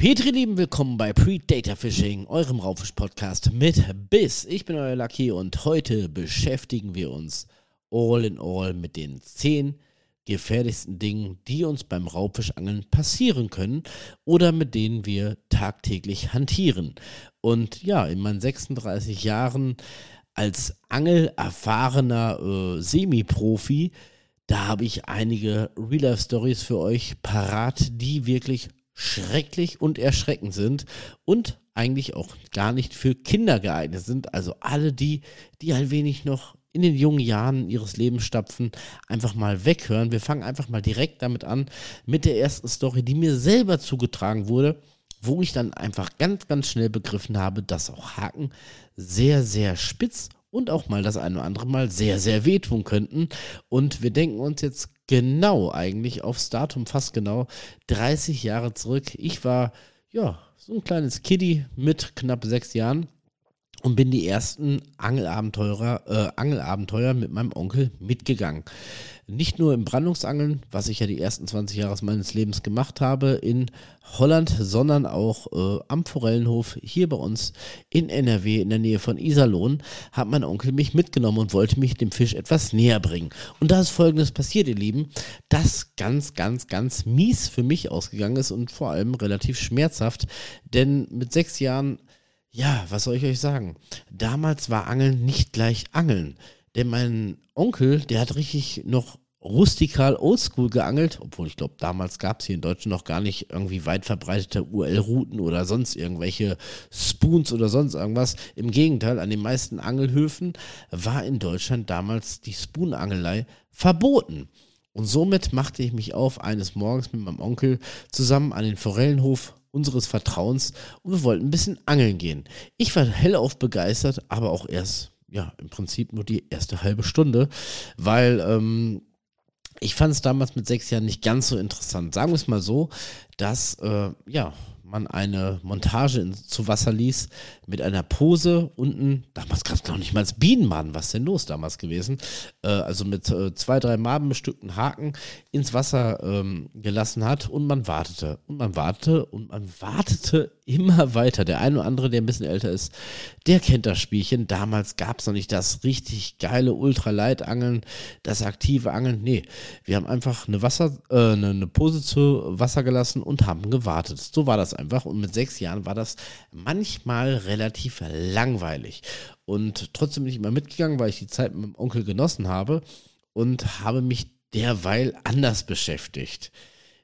Petri Lieben, willkommen bei Predator Fishing, eurem Raubfisch-Podcast mit Biss. Ich bin euer Lucky und heute beschäftigen wir uns all in all mit den 10 gefährlichsten Dingen, die uns beim Raubfischangeln passieren können oder mit denen wir tagtäglich hantieren. Und ja, in meinen 36 Jahren als angelerfahrener äh, Semi-Profi, da habe ich einige Real-Life-Stories für euch parat, die wirklich schrecklich und erschreckend sind und eigentlich auch gar nicht für Kinder geeignet sind. Also alle die, die ein wenig noch in den jungen Jahren ihres Lebens stapfen, einfach mal weghören. Wir fangen einfach mal direkt damit an, mit der ersten Story, die mir selber zugetragen wurde, wo ich dann einfach ganz, ganz schnell begriffen habe, dass auch Haken sehr, sehr spitz und auch mal das eine oder andere Mal sehr, sehr wehtun könnten. Und wir denken uns jetzt genau eigentlich aufs Datum, fast genau 30 Jahre zurück. Ich war, ja, so ein kleines Kiddie mit knapp sechs Jahren und bin die ersten Angelabenteurer, äh, Angelabenteuer mit meinem Onkel mitgegangen. Nicht nur im Brandungsangeln, was ich ja die ersten 20 Jahre meines Lebens gemacht habe in Holland, sondern auch äh, am Forellenhof hier bei uns in NRW in der Nähe von Iserlohn hat mein Onkel mich mitgenommen und wollte mich dem Fisch etwas näher bringen. Und da ist folgendes passiert, ihr Lieben, das ganz, ganz, ganz mies für mich ausgegangen ist und vor allem relativ schmerzhaft, denn mit sechs Jahren ja, was soll ich euch sagen? Damals war Angeln nicht gleich Angeln. Denn mein Onkel, der hat richtig noch rustikal oldschool geangelt, obwohl ich glaube, damals gab es hier in Deutschland noch gar nicht irgendwie weit verbreitete UL-Routen oder sonst irgendwelche Spoons oder sonst irgendwas. Im Gegenteil, an den meisten Angelhöfen war in Deutschland damals die Spoonangelei verboten. Und somit machte ich mich auf, eines Morgens mit meinem Onkel zusammen an den Forellenhof unseres Vertrauens und wir wollten ein bisschen angeln gehen. Ich war hellauf begeistert, aber auch erst, ja, im Prinzip nur die erste halbe Stunde, weil ähm, ich fand es damals mit sechs Jahren nicht ganz so interessant. Sagen wir es mal so, dass, äh, ja, man eine Montage in, zu Wasser ließ mit einer Pose unten, damals gab es noch nicht mal als Bienenmaden, was denn los damals gewesen, äh, also mit äh, zwei, drei madenbestückten Haken ins Wasser ähm, gelassen hat und man wartete und man wartete und man wartete immer weiter. Der eine oder andere, der ein bisschen älter ist, der kennt das Spielchen. Damals gab es noch nicht das richtig geile Ultralight-Angeln, das aktive Angeln. Nee, wir haben einfach eine Wasser, äh, eine, eine Pose zu Wasser gelassen und haben gewartet. So war das einfach. Und mit sechs Jahren war das manchmal relativ langweilig. Und trotzdem bin ich immer mitgegangen, weil ich die Zeit mit meinem Onkel genossen habe und habe mich derweil anders beschäftigt.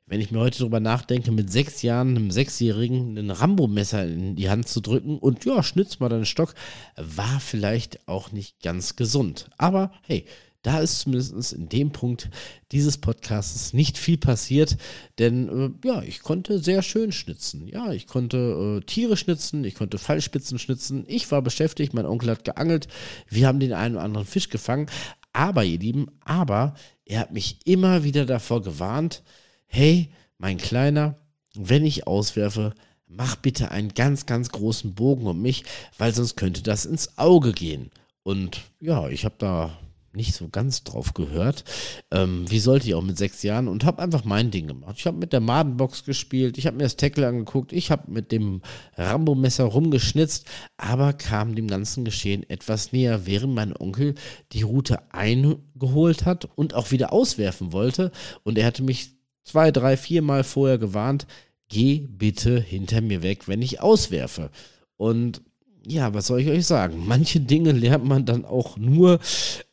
Wenn ich mir heute darüber nachdenke, mit sechs Jahren einem Sechsjährigen ein Rambo-Messer in die Hand zu drücken und ja, schnitz mal deinen Stock, war vielleicht auch nicht ganz gesund. Aber hey, da ist zumindest in dem Punkt dieses Podcasts nicht viel passiert, denn äh, ja, ich konnte sehr schön schnitzen. Ja, ich konnte äh, Tiere schnitzen, ich konnte Fallspitzen schnitzen. Ich war beschäftigt, mein Onkel hat geangelt, wir haben den einen oder anderen Fisch gefangen. Aber, ihr Lieben, aber er hat mich immer wieder davor gewarnt, hey, mein Kleiner, wenn ich auswerfe, mach bitte einen ganz, ganz großen Bogen um mich, weil sonst könnte das ins Auge gehen. Und ja, ich habe da nicht so ganz drauf gehört. Ähm, wie sollte ich auch mit sechs Jahren und habe einfach mein Ding gemacht. Ich habe mit der Madenbox gespielt, ich habe mir das Tackle angeguckt, ich habe mit dem Rambo-Messer rumgeschnitzt, aber kam dem ganzen Geschehen etwas näher, während mein Onkel die Route eingeholt hat und auch wieder auswerfen wollte. Und er hatte mich zwei, drei, vier Mal vorher gewarnt, geh bitte hinter mir weg, wenn ich auswerfe. Und ja, was soll ich euch sagen? Manche Dinge lernt man dann auch nur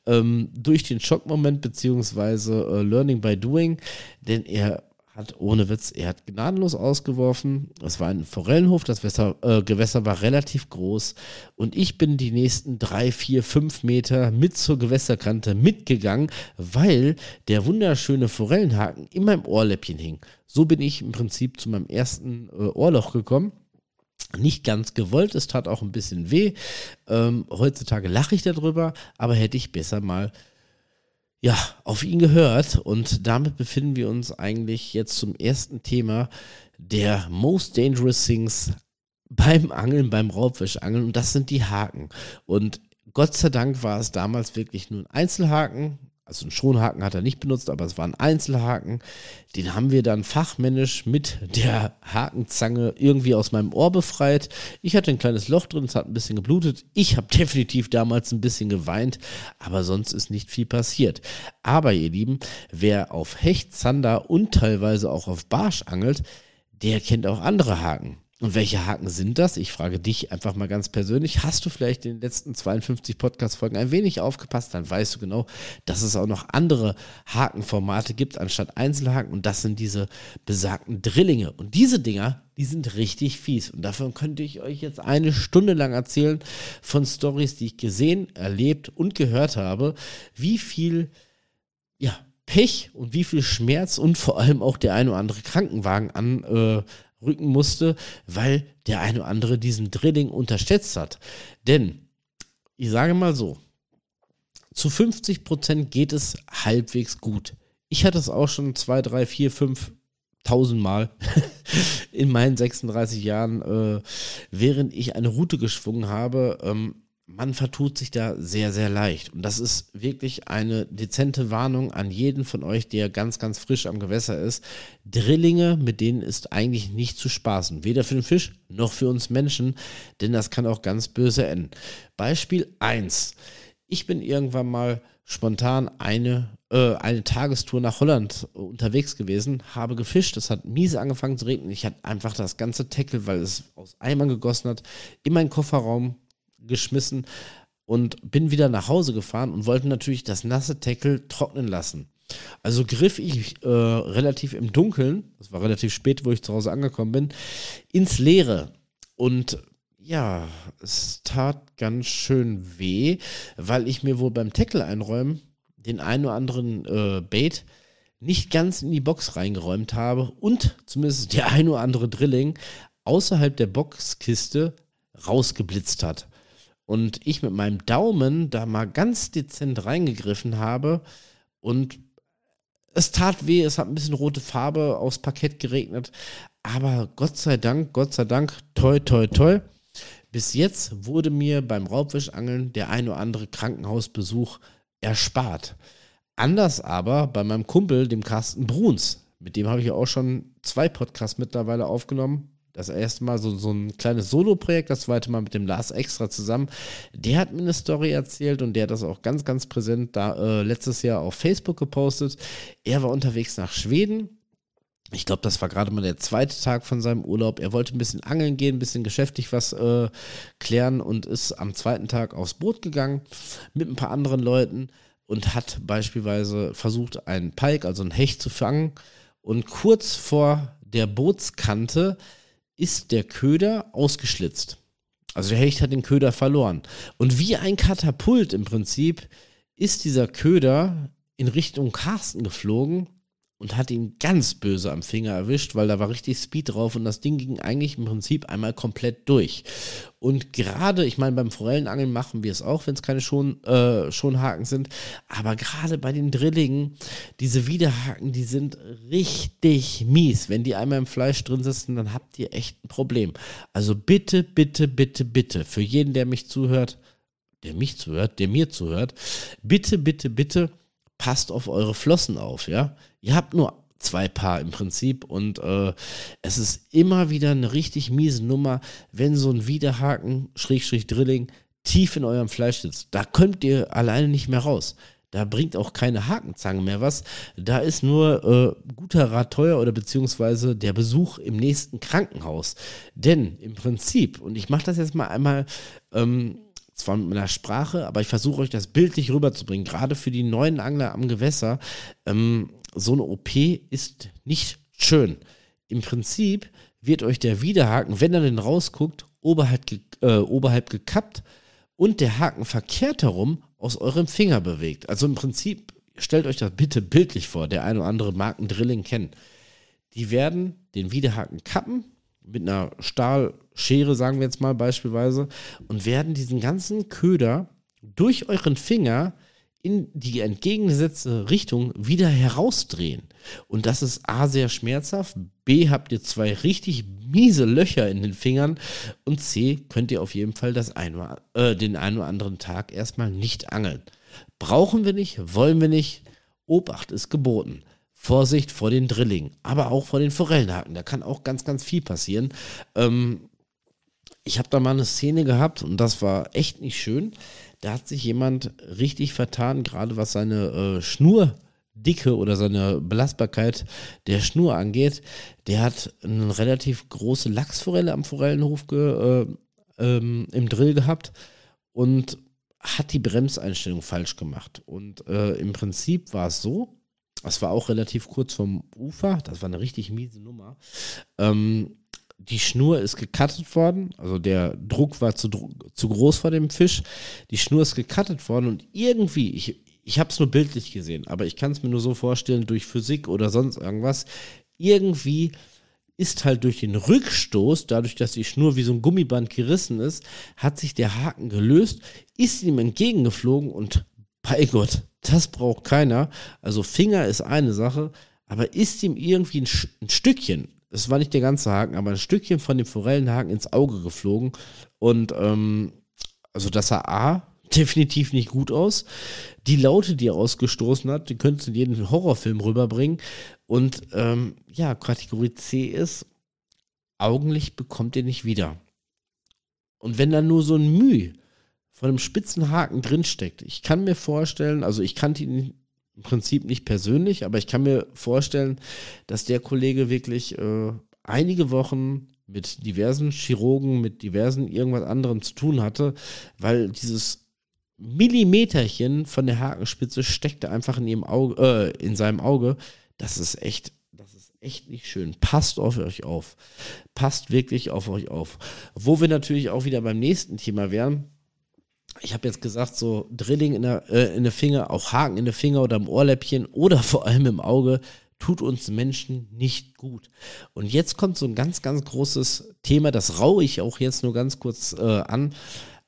ähm, durch den Schockmoment beziehungsweise äh, Learning by Doing, denn er hat ohne Witz, er hat gnadenlos ausgeworfen. Es war ein Forellenhof, das Wässer, äh, Gewässer war relativ groß und ich bin die nächsten drei, vier, fünf Meter mit zur Gewässerkante mitgegangen, weil der wunderschöne Forellenhaken in meinem Ohrläppchen hing. So bin ich im Prinzip zu meinem ersten äh, Ohrloch gekommen nicht ganz gewollt, es tat auch ein bisschen weh. Ähm, heutzutage lache ich darüber, aber hätte ich besser mal ja, auf ihn gehört. Und damit befinden wir uns eigentlich jetzt zum ersten Thema der Most Dangerous Things beim Angeln, beim Raubfischangeln. Und das sind die Haken. Und Gott sei Dank war es damals wirklich nur ein Einzelhaken, also einen Schonhaken hat er nicht benutzt, aber es war ein Einzelhaken. Den haben wir dann fachmännisch mit der Hakenzange irgendwie aus meinem Ohr befreit. Ich hatte ein kleines Loch drin, es hat ein bisschen geblutet. Ich habe definitiv damals ein bisschen geweint, aber sonst ist nicht viel passiert. Aber ihr Lieben, wer auf Hecht, Zander und teilweise auch auf Barsch angelt, der kennt auch andere Haken. Und welche Haken sind das? Ich frage dich einfach mal ganz persönlich. Hast du vielleicht in den letzten 52 Podcast-Folgen ein wenig aufgepasst? Dann weißt du genau, dass es auch noch andere Hakenformate gibt anstatt Einzelhaken. Und das sind diese besagten Drillinge. Und diese Dinger, die sind richtig fies. Und davon könnte ich euch jetzt eine Stunde lang erzählen von Stories, die ich gesehen, erlebt und gehört habe. Wie viel, ja, Pech und wie viel Schmerz und vor allem auch der ein oder andere Krankenwagen an äh, rücken musste, weil der eine oder andere diesen Drilling unterschätzt hat. Denn, ich sage mal so, zu 50 Prozent geht es halbwegs gut. Ich hatte es auch schon zwei, drei, vier, fünf tausendmal in meinen 36 Jahren, äh, während ich eine Route geschwungen habe, ähm, man vertut sich da sehr, sehr leicht. Und das ist wirklich eine dezente Warnung an jeden von euch, der ganz, ganz frisch am Gewässer ist. Drillinge, mit denen ist eigentlich nicht zu spaßen. Weder für den Fisch noch für uns Menschen, denn das kann auch ganz böse enden. Beispiel 1. Ich bin irgendwann mal spontan eine, äh, eine Tagestour nach Holland unterwegs gewesen, habe gefischt, es hat miese angefangen zu regnen. Ich hatte einfach das ganze Tackle, weil es aus Eimern gegossen hat, in meinen Kofferraum geschmissen und bin wieder nach Hause gefahren und wollte natürlich das nasse Tackle trocknen lassen. Also griff ich äh, relativ im Dunkeln, das war relativ spät, wo ich zu Hause angekommen bin, ins Leere. Und ja, es tat ganz schön weh, weil ich mir wohl beim Tackle einräumen den einen oder anderen äh, Bait nicht ganz in die Box reingeräumt habe und zumindest der ein oder andere Drilling außerhalb der Boxkiste rausgeblitzt hat und ich mit meinem Daumen da mal ganz dezent reingegriffen habe und es tat weh, es hat ein bisschen rote Farbe aufs Parkett geregnet, aber Gott sei Dank, Gott sei Dank, toi, toi, toi. Bis jetzt wurde mir beim Raubfischangeln der ein oder andere Krankenhausbesuch erspart. Anders aber bei meinem Kumpel, dem Carsten Bruns, mit dem habe ich ja auch schon zwei Podcasts mittlerweile aufgenommen das erste Mal so, so ein kleines Solo-Projekt, das zweite Mal mit dem Lars extra zusammen. Der hat mir eine Story erzählt und der hat das auch ganz, ganz präsent da äh, letztes Jahr auf Facebook gepostet. Er war unterwegs nach Schweden. Ich glaube, das war gerade mal der zweite Tag von seinem Urlaub. Er wollte ein bisschen angeln gehen, ein bisschen geschäftlich was äh, klären und ist am zweiten Tag aufs Boot gegangen mit ein paar anderen Leuten und hat beispielsweise versucht, einen Pike, also einen Hecht zu fangen. Und kurz vor der Bootskante ist der Köder ausgeschlitzt. Also der Hecht hat den Köder verloren. Und wie ein Katapult im Prinzip ist dieser Köder in Richtung Carsten geflogen und hat ihn ganz böse am Finger erwischt, weil da war richtig Speed drauf und das Ding ging eigentlich im Prinzip einmal komplett durch. Und gerade, ich meine, beim Forellenangeln machen wir es auch, wenn es keine Schon, äh, Schonhaken sind, aber gerade bei den Drillingen, diese Widerhaken, die sind richtig mies. Wenn die einmal im Fleisch drin sitzen, dann habt ihr echt ein Problem. Also bitte, bitte, bitte, bitte, für jeden, der mich zuhört, der mich zuhört, der mir zuhört, bitte, bitte, bitte, passt auf eure Flossen auf, ja. Ihr habt nur zwei Paar im Prinzip und äh, es ist immer wieder eine richtig miese Nummer, wenn so ein Widerhaken, Schrägstrich Drilling, tief in eurem Fleisch sitzt. Da könnt ihr alleine nicht mehr raus. Da bringt auch keine Hakenzange mehr was. Da ist nur äh, guter Rat teuer oder beziehungsweise der Besuch im nächsten Krankenhaus. Denn im Prinzip, und ich mache das jetzt mal einmal ähm, zwar mit meiner Sprache, aber ich versuche euch das bildlich rüberzubringen, gerade für die neuen Angler am Gewässer. Ähm, so eine OP ist nicht schön. Im Prinzip wird euch der Widerhaken, wenn er denn rausguckt, oberhalb, ge äh, oberhalb gekappt und der Haken verkehrt herum aus eurem Finger bewegt. Also im Prinzip, stellt euch das bitte bildlich vor, der eine oder andere mag ein Drilling kennen. Die werden den Widerhaken kappen, mit einer Stahlschere, sagen wir jetzt mal beispielsweise, und werden diesen ganzen Köder durch euren Finger in die entgegengesetzte Richtung wieder herausdrehen. Und das ist A sehr schmerzhaft, B habt ihr zwei richtig miese Löcher in den Fingern und C könnt ihr auf jeden Fall das ein, äh, den einen oder anderen Tag erstmal nicht angeln. Brauchen wir nicht, wollen wir nicht, Obacht ist geboten. Vorsicht vor den Drillingen, aber auch vor den Forellenhaken. Da kann auch ganz, ganz viel passieren. Ähm, ich habe da mal eine Szene gehabt und das war echt nicht schön. Da hat sich jemand richtig vertan, gerade was seine äh, Schnurdicke oder seine Belastbarkeit der Schnur angeht. Der hat eine relativ große Lachsforelle am Forellenhof ge, äh, ähm, im Drill gehabt und hat die Bremseinstellung falsch gemacht. Und äh, im Prinzip war es so, es war auch relativ kurz vom Ufer, das war eine richtig miese Nummer. Ähm, die Schnur ist gekattet worden, also der Druck war zu, zu groß vor dem Fisch. Die Schnur ist gekattet worden und irgendwie, ich, ich habe es nur bildlich gesehen, aber ich kann es mir nur so vorstellen, durch Physik oder sonst irgendwas, irgendwie ist halt durch den Rückstoß, dadurch, dass die Schnur wie so ein Gummiband gerissen ist, hat sich der Haken gelöst, ist ihm entgegengeflogen und bei Gott, das braucht keiner. Also Finger ist eine Sache, aber ist ihm irgendwie ein, ein Stückchen, es war nicht der ganze Haken, aber ein Stückchen von dem Forellenhaken ins Auge geflogen und ähm, also das sah A definitiv nicht gut aus. Die Laute, die er ausgestoßen hat, die könntest du in jeden Horrorfilm rüberbringen. Und ähm, ja, Kategorie C ist, Augenlicht bekommt ihr nicht wieder. Und wenn da nur so ein Mühe von einem spitzen Haken drinsteckt, ich kann mir vorstellen, also ich kannte ihn im Prinzip nicht persönlich, aber ich kann mir vorstellen, dass der Kollege wirklich äh, einige Wochen mit diversen Chirurgen, mit diversen irgendwas anderem zu tun hatte, weil dieses Millimeterchen von der Hakenspitze steckte einfach in ihrem Auge, äh, in seinem Auge. Das ist echt, das ist echt nicht schön. Passt auf euch auf. Passt wirklich auf euch auf. Wo wir natürlich auch wieder beim nächsten Thema wären. Ich habe jetzt gesagt, so Drilling in der, äh, in der Finger, auch Haken in der Finger oder im Ohrläppchen oder vor allem im Auge, tut uns Menschen nicht gut. Und jetzt kommt so ein ganz, ganz großes Thema, das raue ich auch jetzt nur ganz kurz äh, an.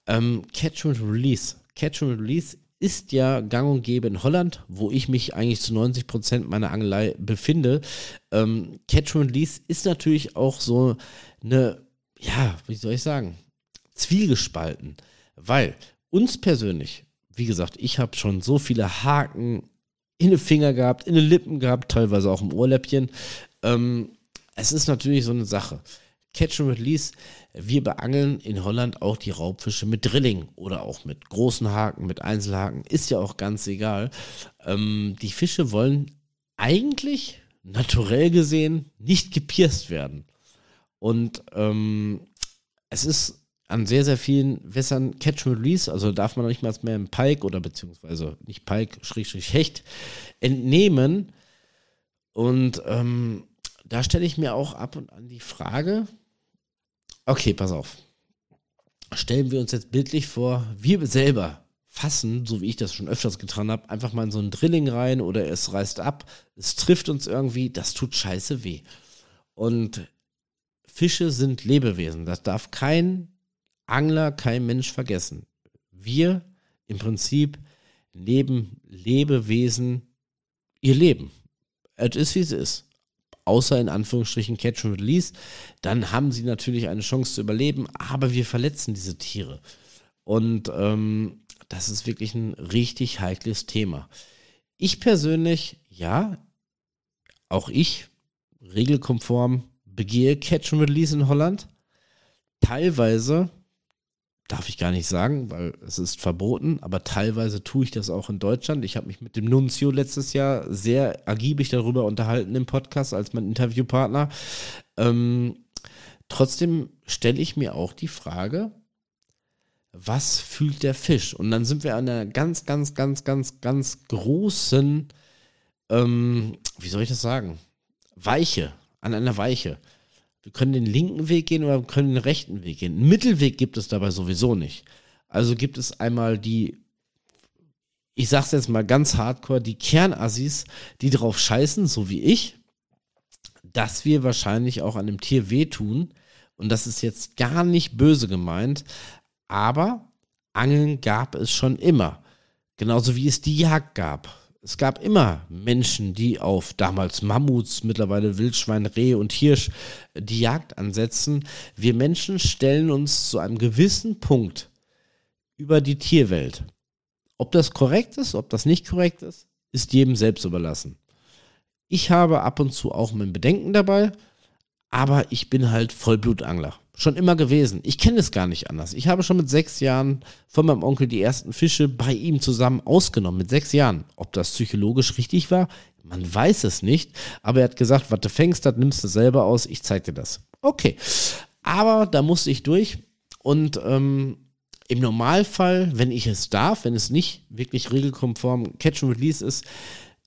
Ähm, Catch and Release. Catch and Release ist ja gang und gäbe in Holland, wo ich mich eigentlich zu 90 Prozent meiner Angelei befinde. Ähm, Catch and Release ist natürlich auch so eine, ja, wie soll ich sagen, zwiegespalten. Weil uns persönlich, wie gesagt, ich habe schon so viele Haken in den Finger gehabt, in den Lippen gehabt, teilweise auch im Ohrläppchen. Ähm, es ist natürlich so eine Sache. Catch and Release wir beangeln in Holland auch die Raubfische mit Drilling oder auch mit großen Haken, mit Einzelhaken, ist ja auch ganz egal. Ähm, die Fische wollen eigentlich, naturell gesehen, nicht gepierst werden. Und ähm, es ist an sehr, sehr vielen Wässern Catch and Release, also darf man nicht mal mehr im Pike oder beziehungsweise nicht Pike, Schrägstrich Hecht entnehmen. Und ähm, da stelle ich mir auch ab und an die Frage, Okay, pass auf. Stellen wir uns jetzt bildlich vor, wir selber fassen, so wie ich das schon öfters getan habe, einfach mal in so ein Drilling rein oder es reißt ab, es trifft uns irgendwie, das tut scheiße weh. Und Fische sind Lebewesen, das darf kein Angler, kein Mensch vergessen. Wir im Prinzip leben Lebewesen ihr Leben. Es ist, wie es ist außer in Anführungsstrichen Catch and Release, dann haben sie natürlich eine Chance zu überleben, aber wir verletzen diese Tiere. Und ähm, das ist wirklich ein richtig heikles Thema. Ich persönlich, ja, auch ich, regelkonform, begehe Catch and Release in Holland. Teilweise darf ich gar nicht sagen, weil es ist verboten, aber teilweise tue ich das auch in Deutschland. Ich habe mich mit dem Nunzio letztes Jahr sehr ergiebig darüber unterhalten im Podcast als mein Interviewpartner. Ähm, trotzdem stelle ich mir auch die Frage, was fühlt der Fisch? Und dann sind wir an einer ganz, ganz, ganz, ganz, ganz großen, ähm, wie soll ich das sagen? Weiche, an einer Weiche. Wir können den linken Weg gehen oder wir können den rechten Weg gehen. Einen Mittelweg gibt es dabei sowieso nicht. Also gibt es einmal die, ich sag's jetzt mal ganz hardcore, die Kernassis, die drauf scheißen, so wie ich, dass wir wahrscheinlich auch an dem Tier wehtun. Und das ist jetzt gar nicht böse gemeint, aber Angeln gab es schon immer. Genauso wie es die Jagd gab es gab immer Menschen, die auf damals Mammuts, mittlerweile Wildschwein, Reh und Hirsch die Jagd ansetzen. Wir Menschen stellen uns zu einem gewissen Punkt über die Tierwelt. Ob das korrekt ist, ob das nicht korrekt ist, ist jedem selbst überlassen. Ich habe ab und zu auch mein Bedenken dabei, aber ich bin halt Vollblutangler. Schon immer gewesen. Ich kenne es gar nicht anders. Ich habe schon mit sechs Jahren von meinem Onkel die ersten Fische bei ihm zusammen ausgenommen. Mit sechs Jahren. Ob das psychologisch richtig war, man weiß es nicht. Aber er hat gesagt, was du fängst, das nimmst du selber aus. Ich zeig dir das. Okay. Aber da musste ich durch. Und ähm, im Normalfall, wenn ich es darf, wenn es nicht wirklich regelkonform Catch and Release ist,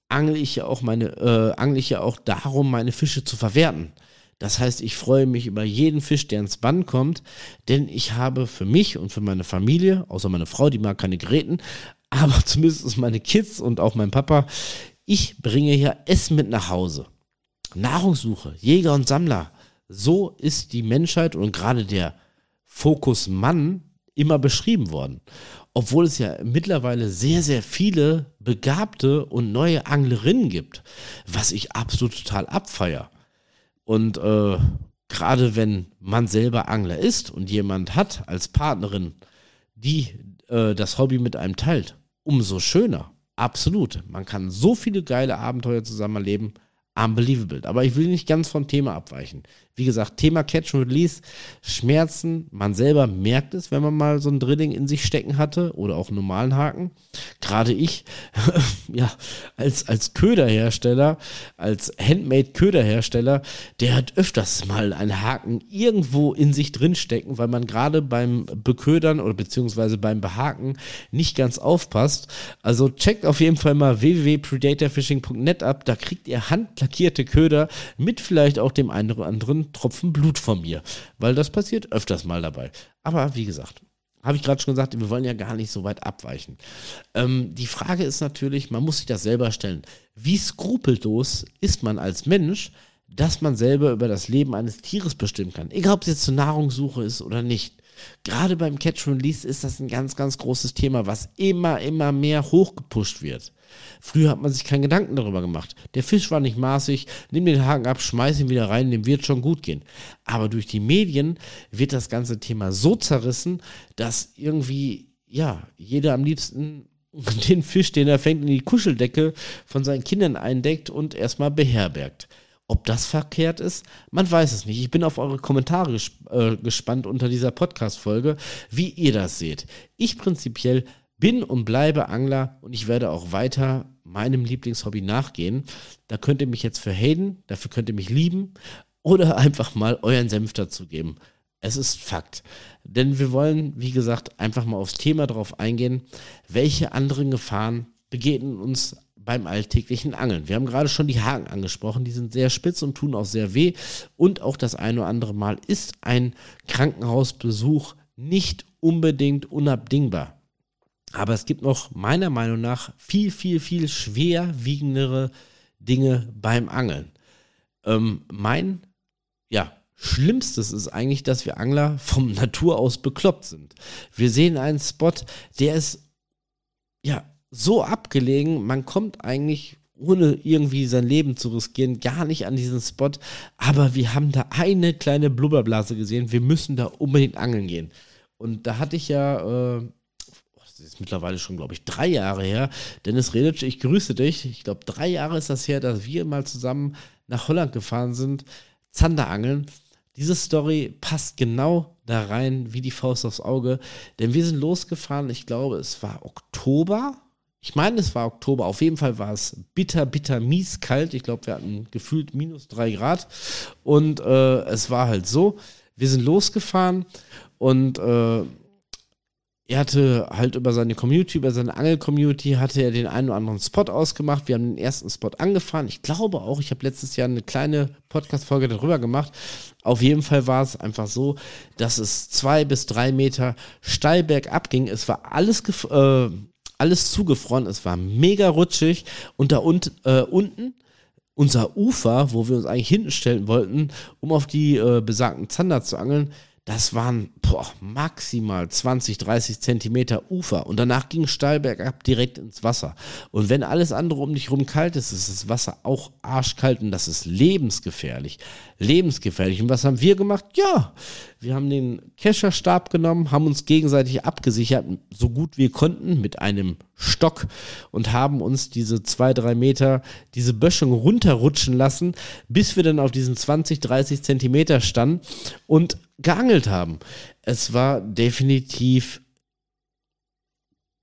angle ich ja auch meine, äh, angle ich ja auch darum, meine Fische zu verwerten. Das heißt, ich freue mich über jeden Fisch, der ins Bann kommt, denn ich habe für mich und für meine Familie, außer meine Frau, die mag keine Geräten, aber zumindest meine Kids und auch mein Papa, ich bringe hier Essen mit nach Hause. Nahrungssuche, Jäger und Sammler. So ist die Menschheit und gerade der Fokus Mann immer beschrieben worden. Obwohl es ja mittlerweile sehr, sehr viele begabte und neue Anglerinnen gibt, was ich absolut total abfeier. Und äh, gerade wenn man selber Angler ist und jemand hat als Partnerin, die äh, das Hobby mit einem teilt, umso schöner. Absolut. Man kann so viele geile Abenteuer zusammen erleben unbelievable. Aber ich will nicht ganz vom Thema abweichen. Wie gesagt, Thema Catch and Release, Schmerzen, man selber merkt es, wenn man mal so ein Drilling in sich stecken hatte oder auch einen normalen Haken. Gerade ich, ja, als, als Köderhersteller, als Handmade-Köderhersteller, der hat öfters mal einen Haken irgendwo in sich drin stecken, weil man gerade beim Beködern oder beziehungsweise beim Behaken nicht ganz aufpasst. Also checkt auf jeden Fall mal www.predatorfishing.net ab, da kriegt ihr handlackierte Köder mit vielleicht auch dem einen oder anderen Tropfen Blut von mir, weil das passiert öfters mal dabei. Aber wie gesagt, habe ich gerade schon gesagt, wir wollen ja gar nicht so weit abweichen. Ähm, die Frage ist natürlich, man muss sich das selber stellen. Wie skrupellos ist man als Mensch, dass man selber über das Leben eines Tieres bestimmen kann? Egal, ob es jetzt zur Nahrungssuche ist oder nicht. Gerade beim Catch and Release ist das ein ganz, ganz großes Thema, was immer, immer mehr hochgepusht wird. Früher hat man sich keinen Gedanken darüber gemacht. Der Fisch war nicht maßig, nimm den Haken ab, schmeiß ihn wieder rein, dem wird schon gut gehen. Aber durch die Medien wird das ganze Thema so zerrissen, dass irgendwie, ja, jeder am liebsten den Fisch, den er fängt, in die Kuscheldecke von seinen Kindern eindeckt und erstmal beherbergt. Ob das verkehrt ist, man weiß es nicht. Ich bin auf eure Kommentare äh, gespannt unter dieser Podcast-Folge, wie ihr das seht. Ich prinzipiell bin und bleibe Angler und ich werde auch weiter meinem Lieblingshobby nachgehen. Da könnt ihr mich jetzt für haten, dafür könnt ihr mich lieben oder einfach mal euren Senf dazu geben. Es ist Fakt. Denn wir wollen, wie gesagt, einfach mal aufs Thema drauf eingehen, welche anderen Gefahren begegnen uns beim alltäglichen Angeln. Wir haben gerade schon die Haken angesprochen, die sind sehr spitz und tun auch sehr weh. Und auch das eine oder andere Mal ist ein Krankenhausbesuch nicht unbedingt unabdingbar. Aber es gibt noch meiner Meinung nach viel, viel, viel schwerwiegendere Dinge beim Angeln. Ähm, mein, ja, Schlimmstes ist eigentlich, dass wir Angler vom Natur aus bekloppt sind. Wir sehen einen Spot, der ist, ja, so abgelegen, man kommt eigentlich ohne irgendwie sein Leben zu riskieren, gar nicht an diesen Spot. Aber wir haben da eine kleine Blubberblase gesehen. Wir müssen da unbedingt angeln gehen. Und da hatte ich ja äh, das ist mittlerweile schon, glaube ich, drei Jahre her. Dennis Redic, ich grüße dich. Ich glaube, drei Jahre ist das her, dass wir mal zusammen nach Holland gefahren sind, Zanderangeln. Diese Story passt genau da rein wie die Faust aufs Auge, denn wir sind losgefahren, ich glaube, es war Oktober. Ich meine, es war Oktober. Auf jeden Fall war es bitter, bitter, mies kalt. Ich glaube, wir hatten gefühlt minus drei Grad. Und äh, es war halt so, wir sind losgefahren und äh, er hatte halt über seine Community, über seine Angel-Community, hatte er den einen oder anderen Spot ausgemacht. Wir haben den ersten Spot angefahren. Ich glaube auch, ich habe letztes Jahr eine kleine Podcast-Folge darüber gemacht. Auf jeden Fall war es einfach so, dass es zwei bis drei Meter steil bergab ging. Es war alles, äh, alles zugefroren. Es war mega rutschig. Und da un äh, unten unser Ufer, wo wir uns eigentlich hinten stellen wollten, um auf die äh, besagten Zander zu angeln, das waren boah, maximal 20, 30 Zentimeter Ufer und danach ging steil bergab direkt ins Wasser. Und wenn alles andere um dich rum kalt ist, ist das Wasser auch arschkalt und das ist lebensgefährlich. Lebensgefährlich. Und was haben wir gemacht? Ja, wir haben den Kescherstab genommen, haben uns gegenseitig abgesichert, so gut wir konnten, mit einem Stock und haben uns diese zwei, drei Meter, diese Böschung runterrutschen lassen, bis wir dann auf diesen 20, 30 Zentimeter standen und geangelt haben. Es war definitiv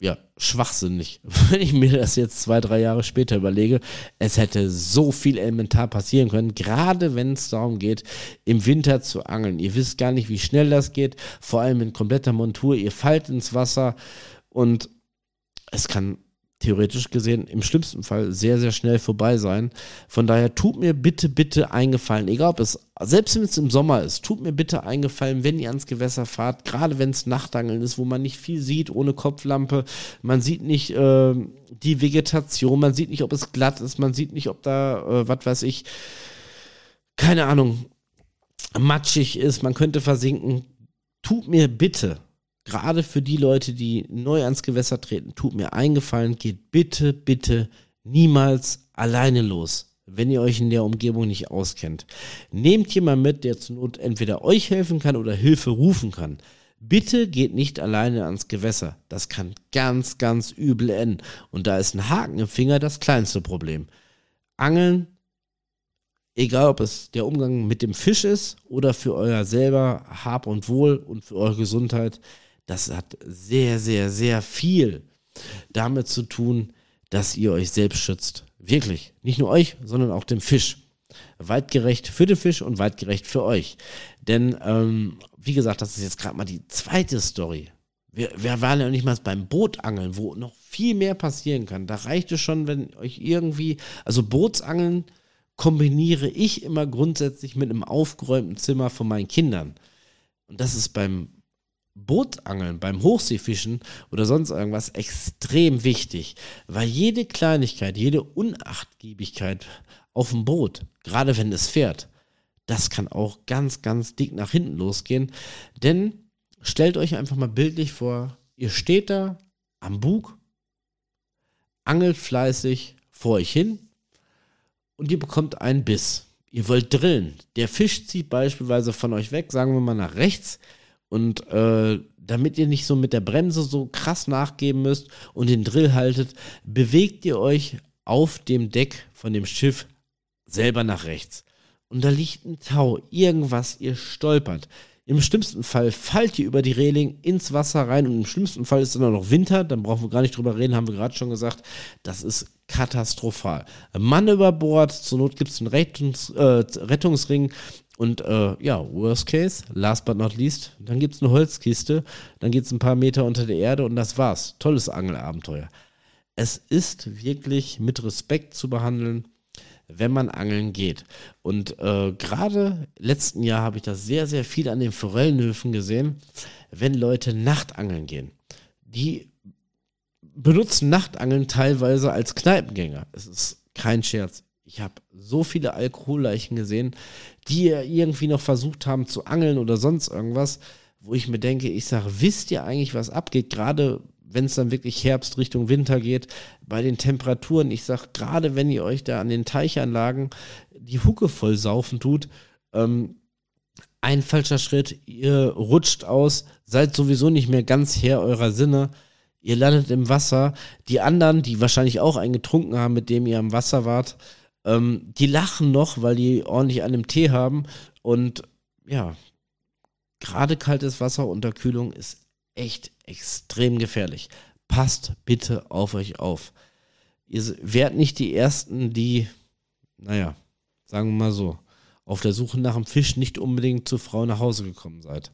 ja, schwachsinnig, wenn ich mir das jetzt zwei, drei Jahre später überlege. Es hätte so viel elementar passieren können, gerade wenn es darum geht, im Winter zu angeln. Ihr wisst gar nicht, wie schnell das geht, vor allem in kompletter Montur. Ihr fallt ins Wasser und es kann theoretisch gesehen im schlimmsten Fall sehr, sehr schnell vorbei sein. Von daher tut mir bitte, bitte eingefallen, egal ob es, selbst wenn es im Sommer ist, tut mir bitte eingefallen, wenn ihr ans Gewässer fahrt, gerade wenn es Nachtangeln ist, wo man nicht viel sieht, ohne Kopflampe, man sieht nicht äh, die Vegetation, man sieht nicht, ob es glatt ist, man sieht nicht, ob da, äh, was weiß ich, keine Ahnung, matschig ist, man könnte versinken. Tut mir bitte gerade für die Leute, die neu ans Gewässer treten, tut mir eingefallen, geht bitte, bitte niemals alleine los, wenn ihr euch in der Umgebung nicht auskennt. Nehmt jemand mit, der zur Not entweder euch helfen kann oder Hilfe rufen kann. Bitte geht nicht alleine ans Gewässer. Das kann ganz, ganz übel enden. Und da ist ein Haken im Finger das kleinste Problem. Angeln egal ob es der Umgang mit dem Fisch ist oder für euer selber Hab und Wohl und für eure Gesundheit, das hat sehr, sehr, sehr viel damit zu tun, dass ihr euch selbst schützt. Wirklich. Nicht nur euch, sondern auch dem Fisch. Weitgerecht für den Fisch und weitgerecht für euch. Denn, ähm, wie gesagt, das ist jetzt gerade mal die zweite Story. Wir, wir waren ja nicht mal beim Bootangeln, wo noch viel mehr passieren kann. Da reicht es schon, wenn euch irgendwie, also Bootsangeln kombiniere ich immer grundsätzlich mit einem aufgeräumten Zimmer von meinen Kindern. Und das ist beim Bootangeln, beim Hochseefischen oder sonst irgendwas extrem wichtig, weil jede Kleinigkeit, jede Unachtgiebigkeit auf dem Boot, gerade wenn es fährt, das kann auch ganz, ganz dick nach hinten losgehen. Denn stellt euch einfach mal bildlich vor, ihr steht da am Bug, angelt fleißig vor euch hin und ihr bekommt einen Biss. Ihr wollt drillen. Der Fisch zieht beispielsweise von euch weg, sagen wir mal nach rechts und äh, damit ihr nicht so mit der Bremse so krass nachgeben müsst und den Drill haltet, bewegt ihr euch auf dem Deck von dem Schiff selber nach rechts. Und da liegt ein Tau, irgendwas, ihr stolpert. Im schlimmsten Fall fallt ihr über die Reling ins Wasser rein und im schlimmsten Fall ist dann noch Winter, dann brauchen wir gar nicht drüber reden, haben wir gerade schon gesagt. Das ist katastrophal. Mann über Bord, zur Not gibt es einen Rettungs, äh, Rettungsring und äh, ja, worst case, last but not least, dann gibt es eine Holzkiste, dann geht es ein paar Meter unter der Erde und das war's. Tolles Angelabenteuer. Es ist wirklich mit Respekt zu behandeln, wenn man angeln geht. Und äh, gerade letzten Jahr habe ich das sehr, sehr viel an den Forellenhöfen gesehen, wenn Leute Nachtangeln gehen. Die benutzen Nachtangeln teilweise als Kneipengänger. Es ist kein Scherz. Ich habe so viele Alkoholleichen gesehen, die irgendwie noch versucht haben zu angeln oder sonst irgendwas, wo ich mir denke, ich sage, wisst ihr eigentlich, was abgeht? Gerade wenn es dann wirklich Herbst Richtung Winter geht, bei den Temperaturen. Ich sage, gerade wenn ihr euch da an den Teichanlagen die Hucke voll saufen tut, ähm, ein falscher Schritt, ihr rutscht aus, seid sowieso nicht mehr ganz Herr eurer Sinne. Ihr landet im Wasser. Die anderen, die wahrscheinlich auch einen getrunken haben, mit dem ihr am Wasser wart, ähm, die lachen noch, weil die ordentlich an dem Tee haben. Und ja, gerade kaltes Wasser unter Kühlung ist echt extrem gefährlich. Passt bitte auf euch auf. Ihr werdet nicht die Ersten, die, naja, sagen wir mal so, auf der Suche nach einem Fisch nicht unbedingt zur Frau nach Hause gekommen seid.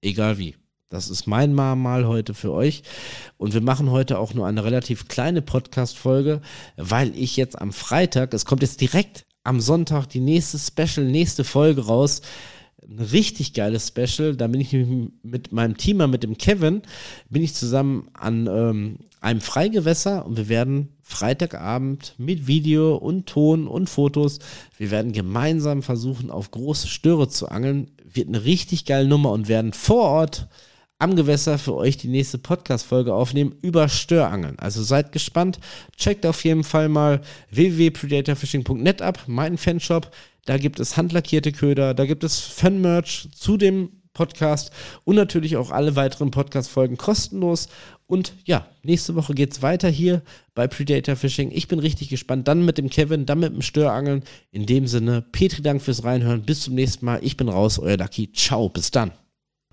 Egal wie. Das ist mein Mal heute für euch. Und wir machen heute auch nur eine relativ kleine Podcast-Folge, weil ich jetzt am Freitag, es kommt jetzt direkt am Sonntag die nächste Special, nächste Folge raus. Ein richtig geiles Special. Da bin ich mit meinem Teamer, mit dem Kevin, bin ich zusammen an ähm, einem Freigewässer und wir werden Freitagabend mit Video und Ton und Fotos, wir werden gemeinsam versuchen, auf große Störe zu angeln wird eine richtig geile Nummer und werden vor Ort am Gewässer für euch die nächste Podcast-Folge aufnehmen über Störangeln. Also seid gespannt. Checkt auf jeden Fall mal www.predatorfishing.net ab, meinen Fanshop. Da gibt es handlackierte Köder, da gibt es Fan-Merch zu dem Podcast und natürlich auch alle weiteren Podcast-Folgen kostenlos. Und ja, nächste Woche geht es weiter hier bei Predator Fishing. Ich bin richtig gespannt. Dann mit dem Kevin, dann mit dem Störangeln. In dem Sinne, Petri Dank fürs Reinhören. Bis zum nächsten Mal. Ich bin raus, euer Lucky. Ciao, bis dann.